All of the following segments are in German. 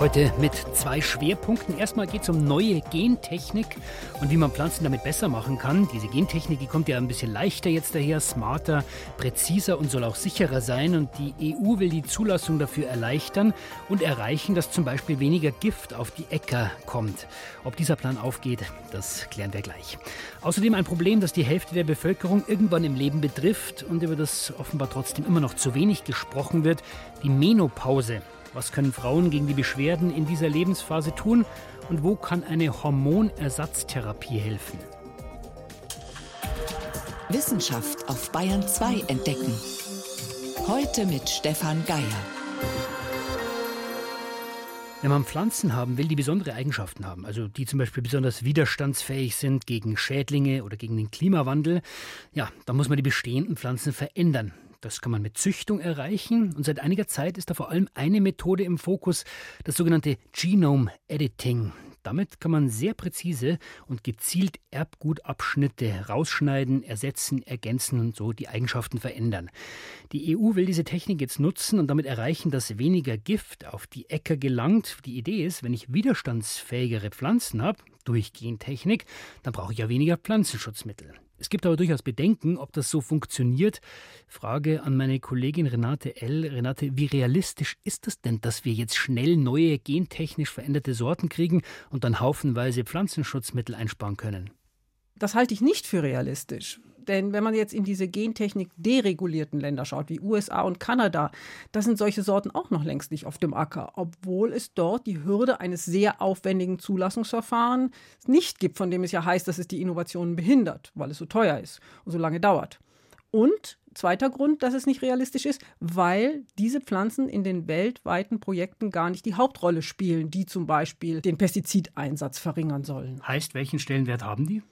Heute mit zwei Schwerpunkten. Erstmal geht es um neue Gentechnik und wie man Pflanzen damit besser machen kann. Diese Gentechnik, die kommt ja ein bisschen leichter jetzt daher, smarter, präziser und soll auch sicherer sein. Und die EU will die Zulassung dafür erleichtern und erreichen, dass zum Beispiel weniger Gift auf die Äcker kommt. Ob dieser Plan aufgeht, das klären wir gleich. Außerdem ein Problem, das die Hälfte der Bevölkerung irgendwann im Leben betrifft und über das offenbar trotzdem immer noch zu wenig gesprochen wird, die Menopause. Was können Frauen gegen die Beschwerden in dieser Lebensphase tun und wo kann eine Hormonersatztherapie helfen? Wissenschaft auf Bayern 2 entdecken. Heute mit Stefan Geier. Wenn man Pflanzen haben will, die besondere Eigenschaften haben, also die zum Beispiel besonders widerstandsfähig sind gegen Schädlinge oder gegen den Klimawandel, ja, dann muss man die bestehenden Pflanzen verändern. Das kann man mit Züchtung erreichen und seit einiger Zeit ist da vor allem eine Methode im Fokus, das sogenannte Genome Editing. Damit kann man sehr präzise und gezielt Erbgutabschnitte rausschneiden, ersetzen, ergänzen und so die Eigenschaften verändern. Die EU will diese Technik jetzt nutzen und damit erreichen, dass weniger Gift auf die Äcker gelangt. Die Idee ist, wenn ich widerstandsfähigere Pflanzen habe, durch Gentechnik, dann brauche ich ja weniger Pflanzenschutzmittel. Es gibt aber durchaus Bedenken, ob das so funktioniert. Frage an meine Kollegin Renate L. Renate, wie realistisch ist es denn, dass wir jetzt schnell neue gentechnisch veränderte Sorten kriegen und dann haufenweise Pflanzenschutzmittel einsparen können? Das halte ich nicht für realistisch. Denn wenn man jetzt in diese Gentechnik deregulierten Länder schaut, wie USA und Kanada, da sind solche Sorten auch noch längst nicht auf dem Acker, obwohl es dort die Hürde eines sehr aufwendigen Zulassungsverfahrens nicht gibt, von dem es ja heißt, dass es die Innovationen behindert, weil es so teuer ist und so lange dauert. Und zweiter Grund, dass es nicht realistisch ist, weil diese Pflanzen in den weltweiten Projekten gar nicht die Hauptrolle spielen, die zum Beispiel den Pestizideinsatz verringern sollen. Heißt, welchen Stellenwert haben die?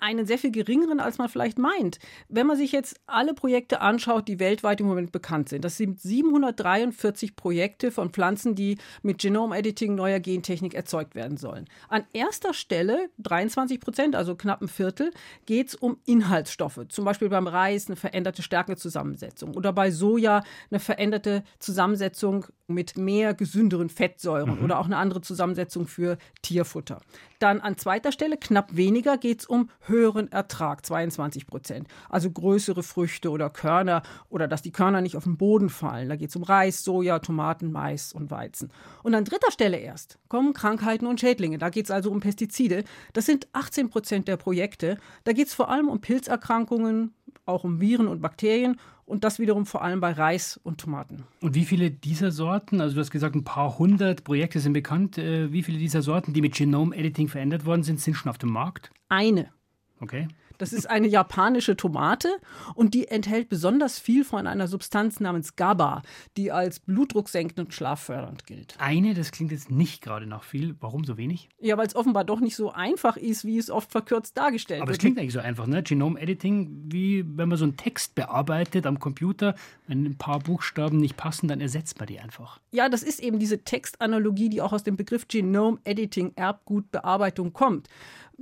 Einen sehr viel geringeren, als man vielleicht meint. Wenn man sich jetzt alle Projekte anschaut, die weltweit im Moment bekannt sind, das sind 743 Projekte von Pflanzen, die mit Genome-Editing neuer Gentechnik erzeugt werden sollen. An erster Stelle, 23 Prozent, also knapp ein Viertel, geht es um Inhaltsstoffe. Zum Beispiel beim Reis eine veränderte Stärkezusammensetzung oder bei Soja eine veränderte Zusammensetzung mit mehr gesünderen Fettsäuren mhm. oder auch eine andere Zusammensetzung für Tierfutter. Dann an zweiter Stelle, knapp weniger, geht es um höheren Ertrag, 22 Prozent. Also größere Früchte oder Körner oder dass die Körner nicht auf den Boden fallen. Da geht es um Reis, Soja, Tomaten, Mais und Weizen. Und an dritter Stelle erst kommen Krankheiten und Schädlinge. Da geht es also um Pestizide. Das sind 18 Prozent der Projekte. Da geht es vor allem um Pilzerkrankungen, auch um Viren und Bakterien und das wiederum vor allem bei Reis und Tomaten. Und wie viele dieser Sorten, also du hast gesagt, ein paar hundert Projekte sind bekannt, äh, wie viele dieser Sorten, die mit Genome Editing verändert worden sind, sind schon auf dem Markt? Eine. Okay. Das ist eine japanische Tomate und die enthält besonders viel von einer Substanz namens GABA, die als blutdrucksenkend und schlaffördernd gilt. Eine, das klingt jetzt nicht gerade nach viel. Warum so wenig? Ja, weil es offenbar doch nicht so einfach ist, wie es oft verkürzt dargestellt Aber wird. Aber es klingt eigentlich so einfach, ne? Genome Editing, wie wenn man so einen Text bearbeitet am Computer, wenn ein paar Buchstaben nicht passen, dann ersetzt man die einfach. Ja, das ist eben diese Textanalogie, die auch aus dem Begriff Genome Editing, Erbgutbearbeitung kommt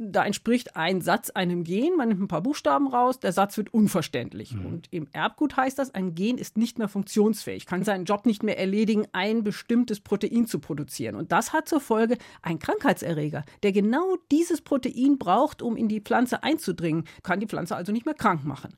da entspricht ein Satz einem Gen, man nimmt ein paar Buchstaben raus, der Satz wird unverständlich. Mhm. Und im Erbgut heißt das, ein Gen ist nicht mehr funktionsfähig, kann seinen Job nicht mehr erledigen, ein bestimmtes Protein zu produzieren. Und das hat zur Folge ein Krankheitserreger, der genau dieses Protein braucht, um in die Pflanze einzudringen, kann die Pflanze also nicht mehr krank machen.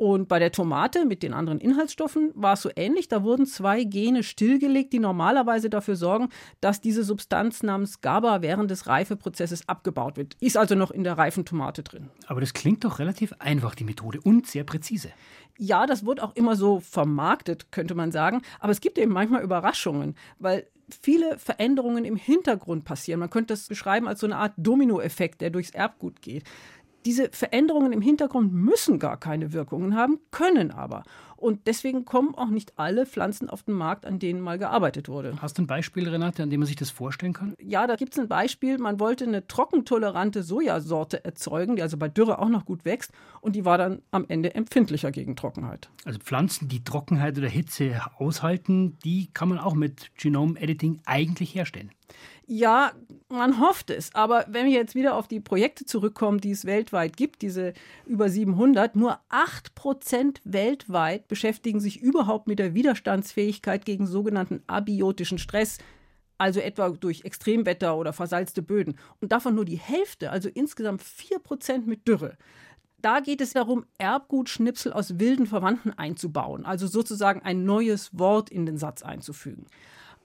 Und bei der Tomate mit den anderen Inhaltsstoffen war es so ähnlich. Da wurden zwei Gene stillgelegt, die normalerweise dafür sorgen, dass diese Substanz namens GABA während des Reifeprozesses abgebaut wird. Ist also noch in der reifen Tomate drin. Aber das klingt doch relativ einfach, die Methode, und sehr präzise. Ja, das wird auch immer so vermarktet, könnte man sagen. Aber es gibt eben manchmal Überraschungen, weil viele Veränderungen im Hintergrund passieren. Man könnte das beschreiben als so eine Art Dominoeffekt, der durchs Erbgut geht. Diese Veränderungen im Hintergrund müssen gar keine Wirkungen haben, können aber. Und deswegen kommen auch nicht alle Pflanzen auf den Markt, an denen mal gearbeitet wurde. Hast du ein Beispiel, Renate, an dem man sich das vorstellen kann? Ja, da gibt es ein Beispiel. Man wollte eine trockentolerante Sojasorte erzeugen, die also bei Dürre auch noch gut wächst. Und die war dann am Ende empfindlicher gegen Trockenheit. Also Pflanzen, die Trockenheit oder Hitze aushalten, die kann man auch mit Genome Editing eigentlich herstellen. Ja, man hofft es. Aber wenn wir jetzt wieder auf die Projekte zurückkommen, die es weltweit gibt, diese über 700, nur 8 Prozent weltweit beschäftigen sich überhaupt mit der Widerstandsfähigkeit gegen sogenannten abiotischen Stress, also etwa durch Extremwetter oder versalzte Böden. Und davon nur die Hälfte, also insgesamt 4 Prozent mit Dürre. Da geht es darum, Erbgutschnipsel aus wilden Verwandten einzubauen, also sozusagen ein neues Wort in den Satz einzufügen.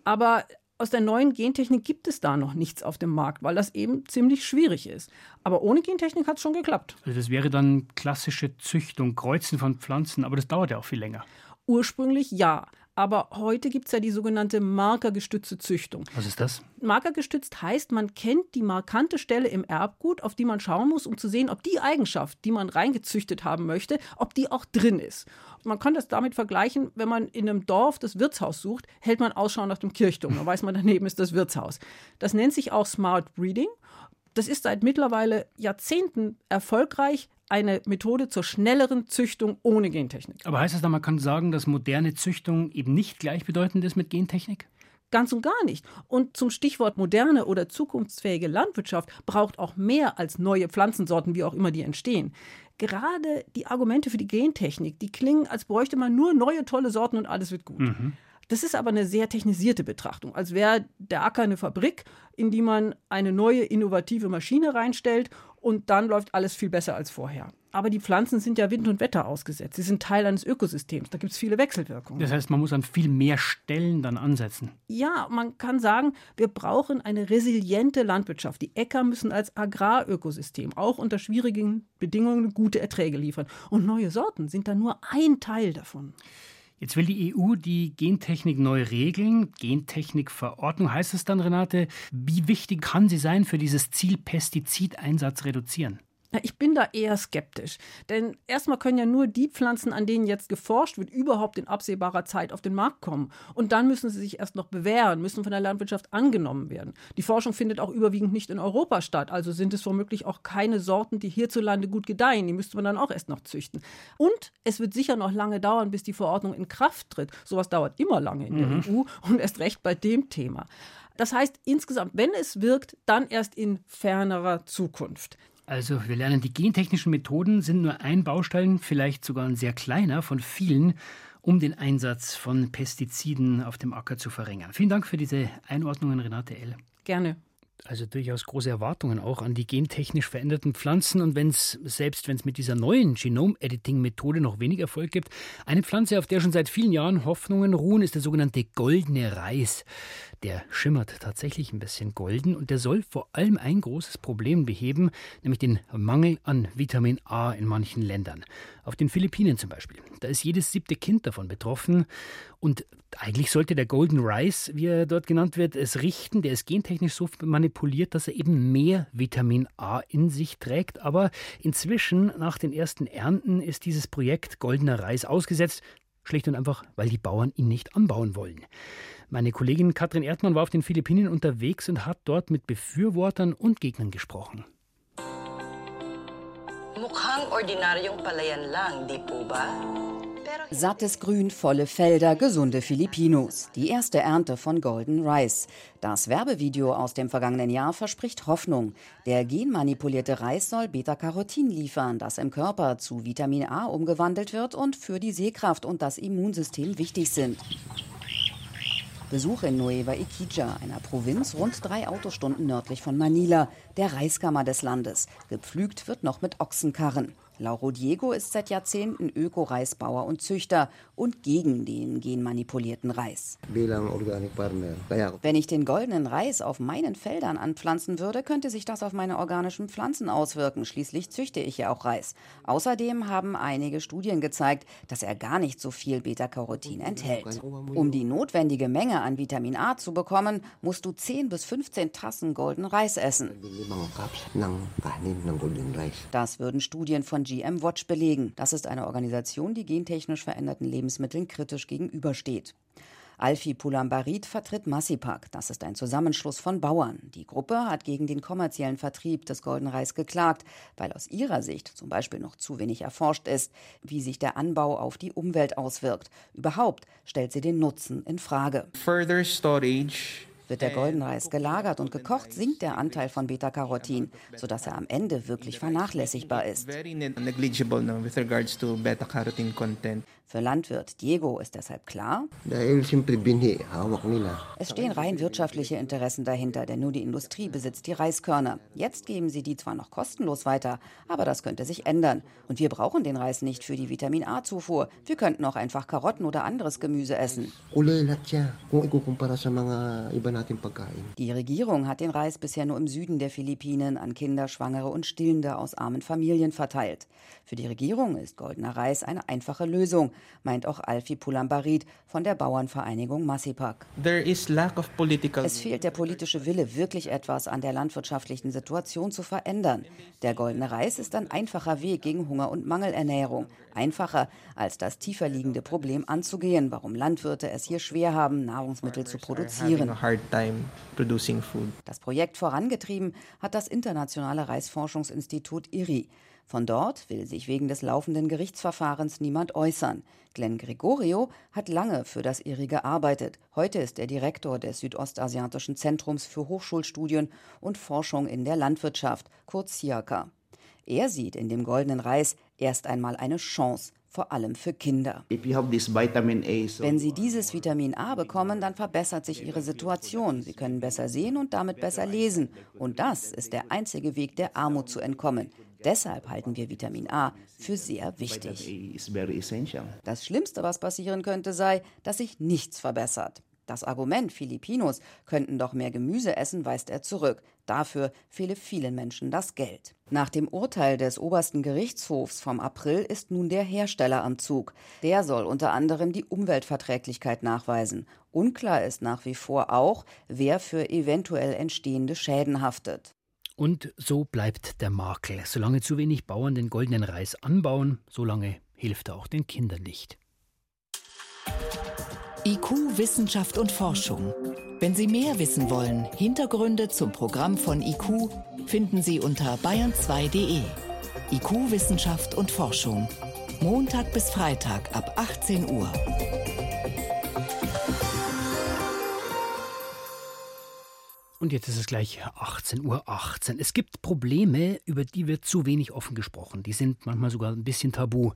Aber aus der neuen Gentechnik gibt es da noch nichts auf dem Markt, weil das eben ziemlich schwierig ist. Aber ohne Gentechnik hat es schon geklappt. Also das wäre dann klassische Züchtung, Kreuzen von Pflanzen, aber das dauert ja auch viel länger. Ursprünglich ja, aber heute gibt es ja die sogenannte markergestützte Züchtung. Was ist das? Markergestützt heißt, man kennt die markante Stelle im Erbgut, auf die man schauen muss, um zu sehen, ob die Eigenschaft, die man reingezüchtet haben möchte, ob die auch drin ist. Man kann das damit vergleichen, wenn man in einem Dorf das Wirtshaus sucht, hält man Ausschau nach dem Kirchturm. Dann weiß man, daneben ist das Wirtshaus. Das nennt sich auch Smart Breeding. Das ist seit mittlerweile Jahrzehnten erfolgreich eine Methode zur schnelleren Züchtung ohne Gentechnik. Aber heißt das dann, man kann sagen, dass moderne Züchtung eben nicht gleichbedeutend ist mit Gentechnik? Ganz und gar nicht. Und zum Stichwort moderne oder zukunftsfähige Landwirtschaft braucht auch mehr als neue Pflanzensorten, wie auch immer die entstehen. Gerade die Argumente für die Gentechnik, die klingen, als bräuchte man nur neue tolle Sorten und alles wird gut. Mhm. Das ist aber eine sehr technisierte Betrachtung, als wäre der Acker eine Fabrik, in die man eine neue innovative Maschine reinstellt und dann läuft alles viel besser als vorher. Aber die Pflanzen sind ja Wind und Wetter ausgesetzt. Sie sind Teil eines Ökosystems. Da gibt es viele Wechselwirkungen. Das heißt, man muss an viel mehr Stellen dann ansetzen. Ja, man kann sagen, wir brauchen eine resiliente Landwirtschaft. Die Äcker müssen als Agrarökosystem auch unter schwierigen Bedingungen gute Erträge liefern. Und neue Sorten sind dann nur ein Teil davon. Jetzt will die EU die Gentechnik neu regeln. Gentechnikverordnung heißt es dann, Renate. Wie wichtig kann sie sein für dieses Ziel Pestizideinsatz reduzieren? Ich bin da eher skeptisch. Denn erstmal können ja nur die Pflanzen, an denen jetzt geforscht wird, überhaupt in absehbarer Zeit auf den Markt kommen. Und dann müssen sie sich erst noch bewähren, müssen von der Landwirtschaft angenommen werden. Die Forschung findet auch überwiegend nicht in Europa statt. Also sind es womöglich auch keine Sorten, die hierzulande gut gedeihen. Die müsste man dann auch erst noch züchten. Und es wird sicher noch lange dauern, bis die Verordnung in Kraft tritt. Sowas dauert immer lange in der mhm. EU und erst recht bei dem Thema. Das heißt, insgesamt, wenn es wirkt, dann erst in fernerer Zukunft. Also wir lernen, die gentechnischen Methoden sind nur ein Baustein, vielleicht sogar ein sehr kleiner von vielen, um den Einsatz von Pestiziden auf dem Acker zu verringern. Vielen Dank für diese Einordnungen, Renate L. Gerne also durchaus große Erwartungen auch an die gentechnisch veränderten Pflanzen. Und wenn es, selbst wenn es mit dieser neuen Genom-Editing-Methode noch wenig Erfolg gibt, eine Pflanze, auf der schon seit vielen Jahren Hoffnungen ruhen, ist der sogenannte goldene Reis. Der schimmert tatsächlich ein bisschen golden und der soll vor allem ein großes Problem beheben, nämlich den Mangel an Vitamin A in manchen Ländern. Auf den Philippinen zum Beispiel. Da ist jedes siebte Kind davon betroffen. Und eigentlich sollte der Golden Rice, wie er dort genannt wird, es richten. Der ist gentechnisch so manipuliert, dass er eben mehr Vitamin A in sich trägt. Aber inzwischen, nach den ersten Ernten, ist dieses Projekt Goldener Reis ausgesetzt. Schlicht und einfach, weil die Bauern ihn nicht anbauen wollen. Meine Kollegin Katrin Erdmann war auf den Philippinen unterwegs und hat dort mit Befürwortern und Gegnern gesprochen. Mukhang ordinaryong palayan lang, di po ba? Sattes Grün, volle Felder, gesunde Filipinos. Die erste Ernte von Golden Rice. Das Werbevideo aus dem vergangenen Jahr verspricht Hoffnung. Der genmanipulierte Reis soll Beta-Carotin liefern, das im Körper zu Vitamin A umgewandelt wird und für die Sehkraft und das Immunsystem wichtig sind. Besuch in Nueva Iquija, einer Provinz rund drei Autostunden nördlich von Manila, der Reiskammer des Landes. Gepflügt wird noch mit Ochsenkarren. Lauro Diego ist seit Jahrzehnten Öko-Reisbauer und Züchter und gegen den genmanipulierten Reis. Wenn ich den goldenen Reis auf meinen Feldern anpflanzen würde, könnte sich das auf meine organischen Pflanzen auswirken. Schließlich züchte ich ja auch Reis. Außerdem haben einige Studien gezeigt, dass er gar nicht so viel Beta-Carotin enthält. Um die notwendige Menge an Vitamin A zu bekommen, musst du 10 bis 15 Tassen golden Reis essen. Das würden Studien von GM Watch belegen. Das ist eine Organisation, die gentechnisch veränderten Lebensmitteln kritisch gegenübersteht. Alfie Pulambarit vertritt Massipak. Das ist ein Zusammenschluss von Bauern. Die Gruppe hat gegen den kommerziellen Vertrieb des Golden Reis geklagt, weil aus ihrer Sicht zum Beispiel noch zu wenig erforscht ist, wie sich der Anbau auf die Umwelt auswirkt. Überhaupt stellt sie den Nutzen in Frage. Further storage Wird der Goldenreis gelagert und gekocht, sinkt der Anteil von Beta-Carotin, sodass er am Ende wirklich vernachlässigbar ist. Für Landwirt Diego ist deshalb klar, es stehen rein wirtschaftliche Interessen dahinter, denn nur die Industrie besitzt die Reiskörner. Jetzt geben sie die zwar noch kostenlos weiter, aber das könnte sich ändern. Und wir brauchen den Reis nicht für die Vitamin A-Zufuhr. Wir könnten auch einfach Karotten oder anderes Gemüse essen. Die Regierung hat den Reis bisher nur im Süden der Philippinen an Kinder, Schwangere und Stillende aus armen Familien verteilt. Für die Regierung ist goldener Reis eine einfache Lösung, meint auch Alfie Pulambarit von der Bauernvereinigung Massipak. Es fehlt der politische Wille, wirklich etwas an der landwirtschaftlichen Situation zu verändern. Der goldene Reis ist ein einfacher Weg gegen Hunger und Mangelernährung. Einfacher, als das tiefer liegende Problem anzugehen, warum Landwirte es hier schwer haben, Nahrungsmittel zu produzieren. Das Projekt vorangetrieben hat das Internationale Reisforschungsinstitut IRI. Von dort will sich wegen des laufenden Gerichtsverfahrens niemand äußern. Glenn Gregorio hat lange für das IRI gearbeitet. Heute ist er Direktor des Südostasiatischen Zentrums für Hochschulstudien und Forschung in der Landwirtschaft, kurz SIACA. Er sieht in dem goldenen Reis erst einmal eine Chance, vor allem für Kinder. Wenn sie dieses Vitamin A bekommen, dann verbessert sich ihre Situation. Sie können besser sehen und damit besser lesen. Und das ist der einzige Weg, der Armut zu entkommen. Deshalb halten wir Vitamin A für sehr wichtig. Das Schlimmste, was passieren könnte, sei, dass sich nichts verbessert. Das Argument, Filipinos könnten doch mehr Gemüse essen, weist er zurück. Dafür fehle vielen Menschen das Geld. Nach dem Urteil des obersten Gerichtshofs vom April ist nun der Hersteller am Zug. Der soll unter anderem die Umweltverträglichkeit nachweisen. Unklar ist nach wie vor auch, wer für eventuell entstehende Schäden haftet. Und so bleibt der Makel. Solange zu wenig Bauern den goldenen Reis anbauen, solange hilft er auch den Kindern nicht. IQ, Wissenschaft und Forschung. Wenn Sie mehr wissen wollen, Hintergründe zum Programm von IQ finden Sie unter bayern2.de. IQ, Wissenschaft und Forschung. Montag bis Freitag ab 18 Uhr. Und jetzt ist es gleich 18.18 Uhr. 18. Es gibt Probleme, über die wird zu wenig offen gesprochen. Die sind manchmal sogar ein bisschen tabu.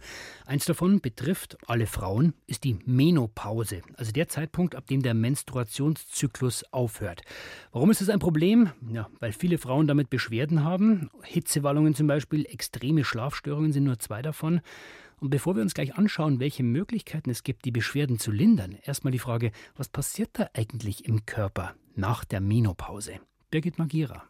Eins davon betrifft alle Frauen, ist die Menopause, also der Zeitpunkt, ab dem der Menstruationszyklus aufhört. Warum ist das ein Problem? Ja, weil viele Frauen damit Beschwerden haben. Hitzewallungen zum Beispiel, extreme Schlafstörungen sind nur zwei davon. Und bevor wir uns gleich anschauen, welche Möglichkeiten es gibt, die Beschwerden zu lindern, erstmal die Frage, was passiert da eigentlich im Körper? Nach der Menopause. Birgit Magira.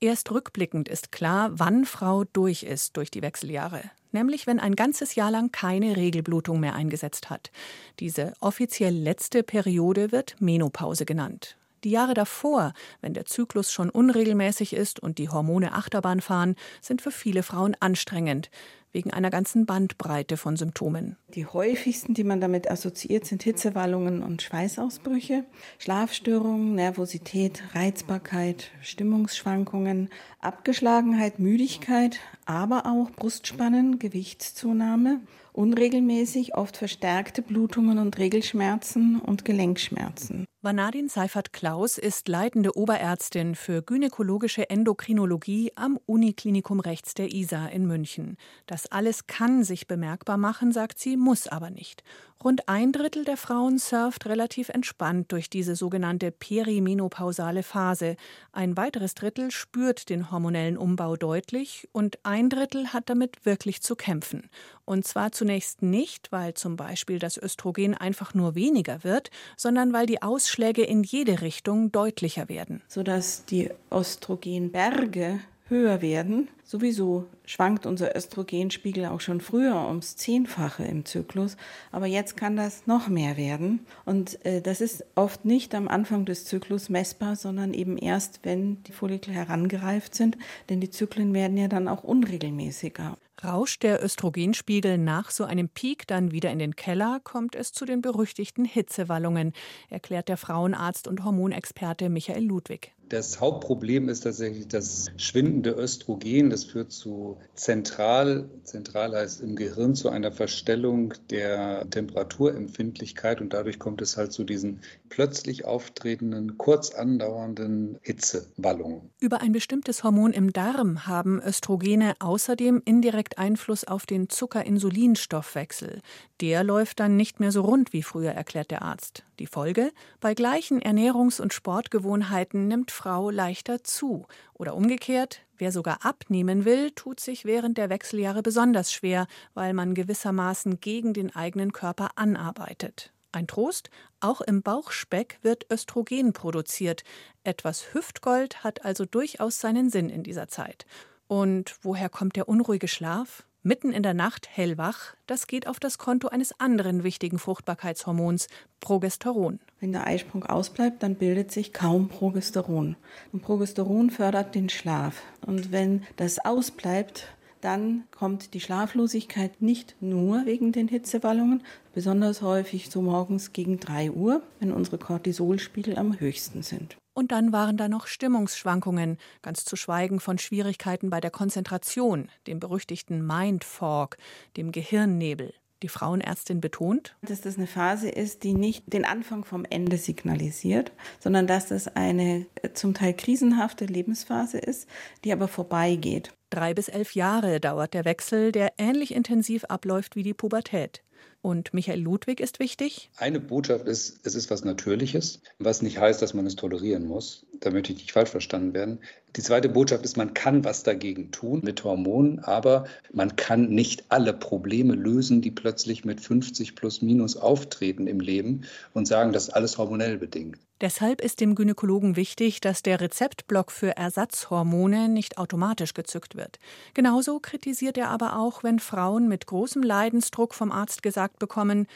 Erst rückblickend ist klar, wann Frau durch ist durch die Wechseljahre. Nämlich, wenn ein ganzes Jahr lang keine Regelblutung mehr eingesetzt hat. Diese offiziell letzte Periode wird Menopause genannt. Die Jahre davor, wenn der Zyklus schon unregelmäßig ist und die Hormone Achterbahn fahren, sind für viele Frauen anstrengend wegen einer ganzen Bandbreite von Symptomen. Die häufigsten, die man damit assoziiert, sind Hitzewallungen und Schweißausbrüche, Schlafstörungen, Nervosität, Reizbarkeit, Stimmungsschwankungen, Abgeschlagenheit, Müdigkeit, aber auch Brustspannen, Gewichtszunahme, unregelmäßig, oft verstärkte Blutungen und Regelschmerzen und Gelenkschmerzen. Vanadin Seifert-Klaus ist leitende Oberärztin für gynäkologische Endokrinologie am Uniklinikum rechts der ISA in München. Das alles kann sich bemerkbar machen, sagt sie, muss aber nicht. Rund ein Drittel der Frauen surft relativ entspannt durch diese sogenannte perimenopausale Phase. Ein weiteres Drittel spürt den hormonellen Umbau deutlich und ein Drittel hat damit wirklich zu kämpfen. Und zwar zunächst nicht, weil zum Beispiel das Östrogen einfach nur weniger wird, sondern weil die Ausschläge in jede Richtung deutlicher werden. Sodass die Östrogenberge höher werden. Sowieso schwankt unser Östrogenspiegel auch schon früher ums Zehnfache im Zyklus, aber jetzt kann das noch mehr werden. Und äh, das ist oft nicht am Anfang des Zyklus messbar, sondern eben erst, wenn die Follikel herangereift sind, denn die Zyklen werden ja dann auch unregelmäßiger. Rauscht der Östrogenspiegel nach so einem Peak dann wieder in den Keller, kommt es zu den berüchtigten Hitzewallungen, erklärt der Frauenarzt und Hormonexperte Michael Ludwig. Das Hauptproblem ist tatsächlich das schwindende Östrogen. Das führt zu zentral, zentral heißt im Gehirn, zu einer Verstellung der Temperaturempfindlichkeit und dadurch kommt es halt zu diesen plötzlich auftretenden, kurz andauernden Hitzewallungen. Über ein bestimmtes Hormon im Darm haben Östrogene außerdem indirekt Einfluss auf den Zucker-Insulin-Stoffwechsel. Der läuft dann nicht mehr so rund wie früher, erklärt der Arzt. Die Folge? Bei gleichen Ernährungs- und Sportgewohnheiten nimmt Frau leichter zu. Oder umgekehrt, wer sogar abnehmen will, tut sich während der Wechseljahre besonders schwer, weil man gewissermaßen gegen den eigenen Körper anarbeitet. Ein Trost, auch im Bauchspeck wird Östrogen produziert. Etwas Hüftgold hat also durchaus seinen Sinn in dieser Zeit. Und woher kommt der unruhige Schlaf? Mitten in der Nacht hellwach, das geht auf das Konto eines anderen wichtigen Fruchtbarkeitshormons, Progesteron. Wenn der Eisprung ausbleibt, dann bildet sich kaum Progesteron. Und Progesteron fördert den Schlaf. Und wenn das ausbleibt, dann kommt die Schlaflosigkeit nicht nur wegen den Hitzewallungen, besonders häufig so morgens gegen 3 Uhr, wenn unsere Cortisolspiegel am höchsten sind. Und dann waren da noch Stimmungsschwankungen, ganz zu schweigen von Schwierigkeiten bei der Konzentration, dem berüchtigten Mind Fog, dem Gehirnnebel. Die Frauenärztin betont, dass das eine Phase ist, die nicht den Anfang vom Ende signalisiert, sondern dass das eine äh, zum Teil krisenhafte Lebensphase ist, die aber vorbeigeht. Drei bis elf Jahre dauert der Wechsel, der ähnlich intensiv abläuft wie die Pubertät. Und Michael Ludwig ist wichtig. Eine Botschaft ist, es ist was Natürliches, was nicht heißt, dass man es tolerieren muss. Da möchte ich nicht falsch verstanden werden. Die zweite Botschaft ist, man kann was dagegen tun mit Hormonen, aber man kann nicht alle Probleme lösen, die plötzlich mit 50 plus minus auftreten im Leben und sagen, das ist alles hormonell bedingt. Deshalb ist dem Gynäkologen wichtig, dass der Rezeptblock für Ersatzhormone nicht automatisch gezückt wird. Genauso kritisiert er aber auch, wenn Frauen mit großem Leidensdruck vom Arzt gesagt bekommen,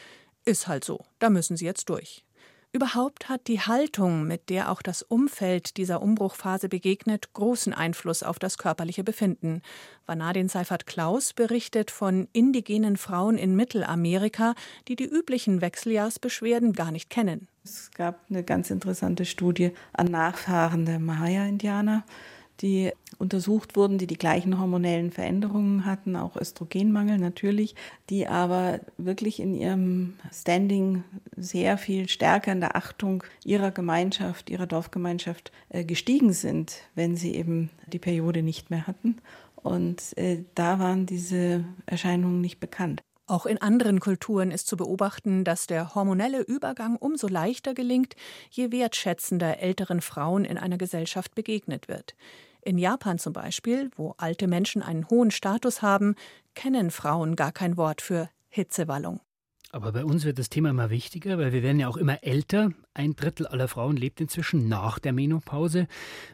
ist halt so, da müssen sie jetzt durch. Überhaupt hat die Haltung, mit der auch das Umfeld dieser Umbruchphase begegnet, großen Einfluss auf das körperliche Befinden. Vanadin Seifert Klaus berichtet von indigenen Frauen in Mittelamerika, die die üblichen Wechseljahrsbeschwerden gar nicht kennen. Es gab eine ganz interessante Studie an Nachfahren der Maya-Indianer die untersucht wurden, die die gleichen hormonellen Veränderungen hatten, auch Östrogenmangel natürlich, die aber wirklich in ihrem Standing sehr viel stärker in der Achtung ihrer Gemeinschaft, ihrer Dorfgemeinschaft äh, gestiegen sind, wenn sie eben die Periode nicht mehr hatten. Und äh, da waren diese Erscheinungen nicht bekannt. Auch in anderen Kulturen ist zu beobachten, dass der hormonelle Übergang umso leichter gelingt, je wertschätzender älteren Frauen in einer Gesellschaft begegnet wird. In Japan zum Beispiel, wo alte Menschen einen hohen Status haben, kennen Frauen gar kein Wort für Hitzewallung. Aber bei uns wird das Thema immer wichtiger, weil wir werden ja auch immer älter. Ein Drittel aller Frauen lebt inzwischen nach der Menopause.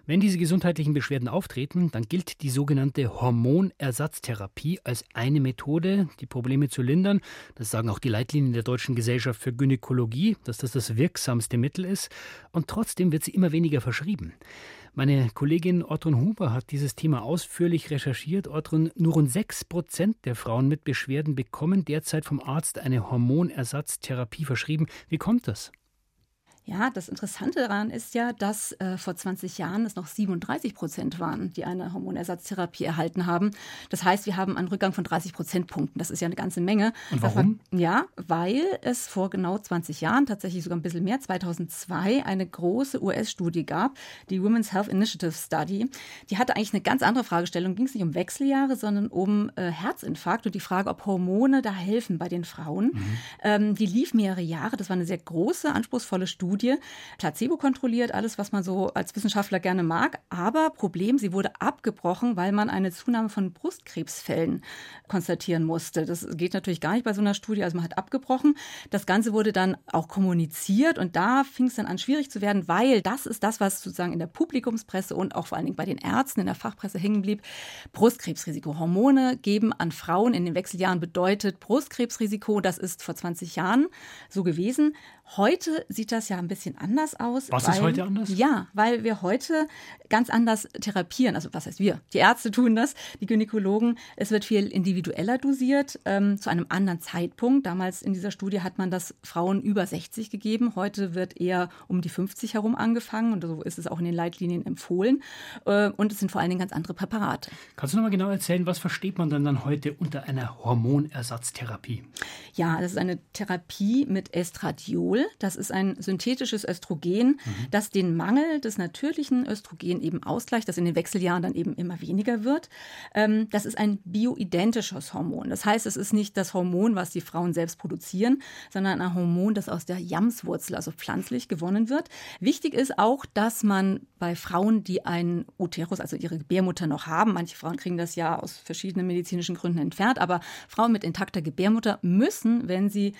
Wenn diese gesundheitlichen Beschwerden auftreten, dann gilt die sogenannte Hormonersatztherapie als eine Methode, die Probleme zu lindern. Das sagen auch die Leitlinien der Deutschen Gesellschaft für Gynäkologie, dass das das wirksamste Mittel ist. Und trotzdem wird sie immer weniger verschrieben. Meine Kollegin Ortrun Huber hat dieses Thema ausführlich recherchiert. Ortrun, nur rund 6 Prozent der Frauen mit Beschwerden bekommen derzeit vom Arzt eine Hormonersatztherapie verschrieben. Wie kommt das? Ja, das Interessante daran ist ja, dass äh, vor 20 Jahren es noch 37 Prozent waren, die eine Hormonersatztherapie erhalten haben. Das heißt, wir haben einen Rückgang von 30 Prozentpunkten. Das ist ja eine ganze Menge. Und warum? War, ja, weil es vor genau 20 Jahren, tatsächlich sogar ein bisschen mehr, 2002, eine große US-Studie gab, die Women's Health Initiative Study. Die hatte eigentlich eine ganz andere Fragestellung. Ging es nicht um Wechseljahre, sondern um äh, Herzinfarkt und die Frage, ob Hormone da helfen bei den Frauen. Mhm. Ähm, die lief mehrere Jahre. Das war eine sehr große, anspruchsvolle Studie. Studie, placebo kontrolliert, alles, was man so als Wissenschaftler gerne mag. Aber Problem, sie wurde abgebrochen, weil man eine Zunahme von Brustkrebsfällen konstatieren musste. Das geht natürlich gar nicht bei so einer Studie, also man hat abgebrochen. Das Ganze wurde dann auch kommuniziert und da fing es dann an, schwierig zu werden, weil das ist das, was sozusagen in der Publikumspresse und auch vor allen Dingen bei den Ärzten in der Fachpresse hängen blieb. Brustkrebsrisiko. Hormone geben an Frauen in den Wechseljahren bedeutet Brustkrebsrisiko. Das ist vor 20 Jahren so gewesen. Heute sieht das ja ein bisschen anders aus. Was weil, ist heute anders? Ja, weil wir heute ganz anders therapieren. Also was heißt wir? Die Ärzte tun das, die Gynäkologen. Es wird viel individueller dosiert, ähm, zu einem anderen Zeitpunkt. Damals in dieser Studie hat man das Frauen über 60 gegeben. Heute wird eher um die 50 herum angefangen und so ist es auch in den Leitlinien empfohlen. Äh, und es sind vor allen Dingen ganz andere Präparate. Kannst du noch mal genau erzählen, was versteht man denn dann heute unter einer Hormonersatztherapie? Ja, das ist eine Therapie mit Estradiol. Das ist ein synthetisches Östrogen, mhm. das den Mangel des natürlichen Östrogen eben ausgleicht, das in den Wechseljahren dann eben immer weniger wird. Ähm, das ist ein bioidentisches Hormon. Das heißt, es ist nicht das Hormon, was die Frauen selbst produzieren, sondern ein Hormon, das aus der Jamswurzel, also pflanzlich, gewonnen wird. Wichtig ist auch, dass man bei Frauen, die einen Uterus, also ihre Gebärmutter noch haben, manche Frauen kriegen das ja aus verschiedenen medizinischen Gründen entfernt, aber Frauen mit intakter Gebärmutter müssen, wenn sie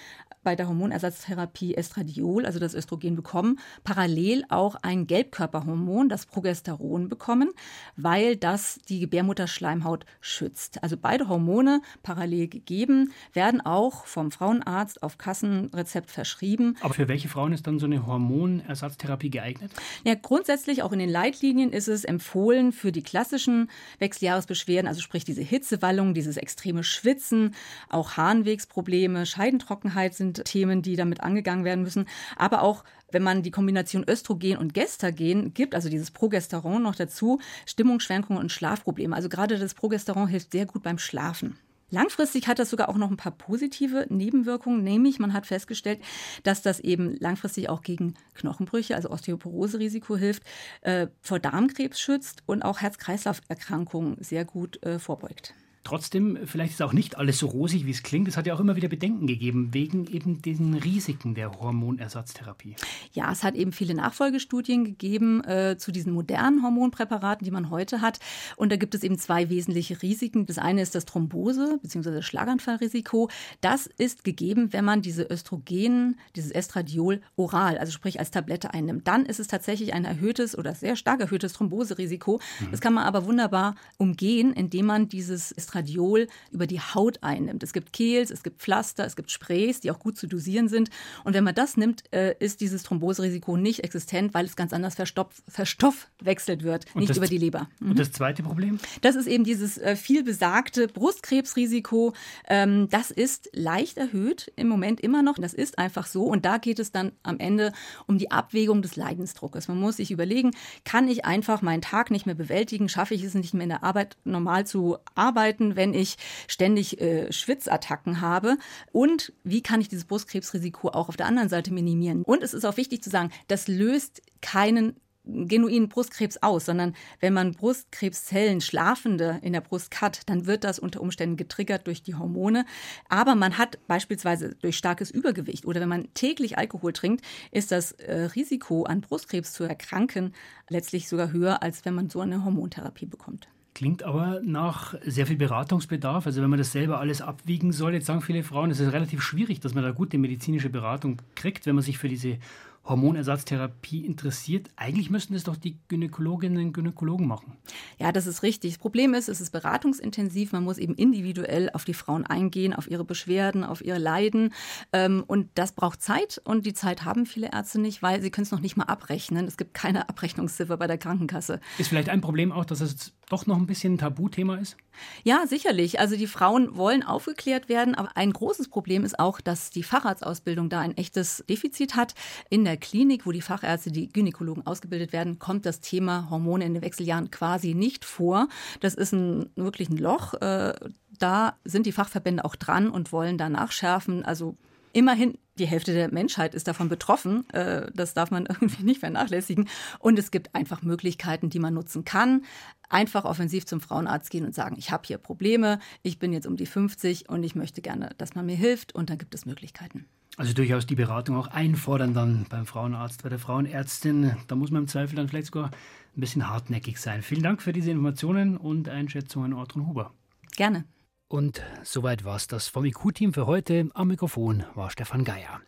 bei der Hormonersatztherapie Estradiol, also das Östrogen, bekommen, parallel auch ein Gelbkörperhormon, das Progesteron, bekommen, weil das die Gebärmutterschleimhaut schützt. Also beide Hormone parallel gegeben, werden auch vom Frauenarzt auf Kassenrezept verschrieben. Aber für welche Frauen ist dann so eine Hormonersatztherapie geeignet? Ja, grundsätzlich auch in den Leitlinien ist es empfohlen für die klassischen Wechseljahresbeschwerden, also sprich diese Hitzewallung, dieses extreme Schwitzen, auch Harnwegsprobleme, Scheidentrockenheit sind sind Themen, die damit angegangen werden müssen. Aber auch wenn man die Kombination Östrogen und Gestagen gibt, also dieses Progesteron noch dazu, Stimmungsschwankungen und Schlafprobleme. Also gerade das Progesteron hilft sehr gut beim Schlafen. Langfristig hat das sogar auch noch ein paar positive Nebenwirkungen, nämlich man hat festgestellt, dass das eben langfristig auch gegen Knochenbrüche, also Osteoporose-Risiko hilft, äh, vor Darmkrebs schützt und auch Herz-Kreislauf-Erkrankungen sehr gut äh, vorbeugt. Trotzdem, vielleicht ist auch nicht alles so rosig, wie es klingt. Es hat ja auch immer wieder Bedenken gegeben, wegen eben diesen Risiken der Hormonersatztherapie. Ja, es hat eben viele Nachfolgestudien gegeben äh, zu diesen modernen Hormonpräparaten, die man heute hat. Und da gibt es eben zwei wesentliche Risiken. Das eine ist das Thrombose- bzw. Schlaganfallrisiko. Das ist gegeben, wenn man diese Östrogen, dieses Estradiol oral, also sprich als Tablette einnimmt. Dann ist es tatsächlich ein erhöhtes oder sehr stark erhöhtes Thromboserisiko. Mhm. Das kann man aber wunderbar umgehen, indem man dieses Estradiol Estradiol über die Haut einnimmt. Es gibt Kehls, es gibt Pflaster, es gibt Sprays, die auch gut zu dosieren sind. Und wenn man das nimmt, äh, ist dieses Thromboserisiko nicht existent, weil es ganz anders verstoffwechselt wird, und nicht das, über die Leber. Mhm. Und das zweite Problem? Das ist eben dieses äh, viel besagte Brustkrebsrisiko. Ähm, das ist leicht erhöht im Moment immer noch. Das ist einfach so. Und da geht es dann am Ende um die Abwägung des Leidensdruckes. Man muss sich überlegen, kann ich einfach meinen Tag nicht mehr bewältigen? Schaffe ich es nicht mehr in der Arbeit normal zu arbeiten? Treten, wenn ich ständig äh, Schwitzattacken habe? Und wie kann ich dieses Brustkrebsrisiko auch auf der anderen Seite minimieren? Und es ist auch wichtig zu sagen, das löst keinen genuinen Brustkrebs aus, sondern wenn man Brustkrebszellen, Schlafende in der Brust hat, dann wird das unter Umständen getriggert durch die Hormone. Aber man hat beispielsweise durch starkes Übergewicht oder wenn man täglich Alkohol trinkt, ist das äh, Risiko an Brustkrebs zu erkranken letztlich sogar höher, als wenn man so eine Hormontherapie bekommt. Klingt aber nach sehr viel Beratungsbedarf. Also wenn man das selber alles abwiegen soll, jetzt sagen viele Frauen, es ist relativ schwierig, dass man da gute medizinische Beratung kriegt, wenn man sich für diese Hormonersatztherapie interessiert. Eigentlich müssten es doch die Gynäkologinnen und Gynäkologen machen. Ja, das ist richtig. Das Problem ist, es ist beratungsintensiv. Man muss eben individuell auf die Frauen eingehen, auf ihre Beschwerden, auf ihr Leiden. Ähm, und das braucht Zeit. Und die Zeit haben viele Ärzte nicht, weil sie können es noch nicht mal abrechnen. Es gibt keine Abrechnungsziffer bei der Krankenkasse. Ist vielleicht ein Problem auch, dass es doch noch ein bisschen ein Tabuthema ist? Ja, sicherlich. Also die Frauen wollen aufgeklärt werden, aber ein großes Problem ist auch, dass die Facharztausbildung da ein echtes Defizit hat. In der Klinik, wo die Fachärzte, die Gynäkologen ausgebildet werden, kommt das Thema Hormone in den Wechseljahren quasi nicht vor. Das ist ein, wirklich ein Loch. Äh, da sind die Fachverbände auch dran und wollen da nachschärfen. Also Immerhin, die Hälfte der Menschheit ist davon betroffen. Äh, das darf man irgendwie nicht vernachlässigen. Und es gibt einfach Möglichkeiten, die man nutzen kann. Einfach offensiv zum Frauenarzt gehen und sagen, ich habe hier Probleme, ich bin jetzt um die 50 und ich möchte gerne, dass man mir hilft. Und dann gibt es Möglichkeiten. Also durchaus die Beratung auch einfordern dann beim Frauenarzt, bei der Frauenärztin. Da muss man im Zweifel dann vielleicht sogar ein bisschen hartnäckig sein. Vielen Dank für diese Informationen und Einschätzungen, Ortrun Huber. Gerne. Und soweit war es das vom IQ-Team für heute. Am Mikrofon war Stefan Geier.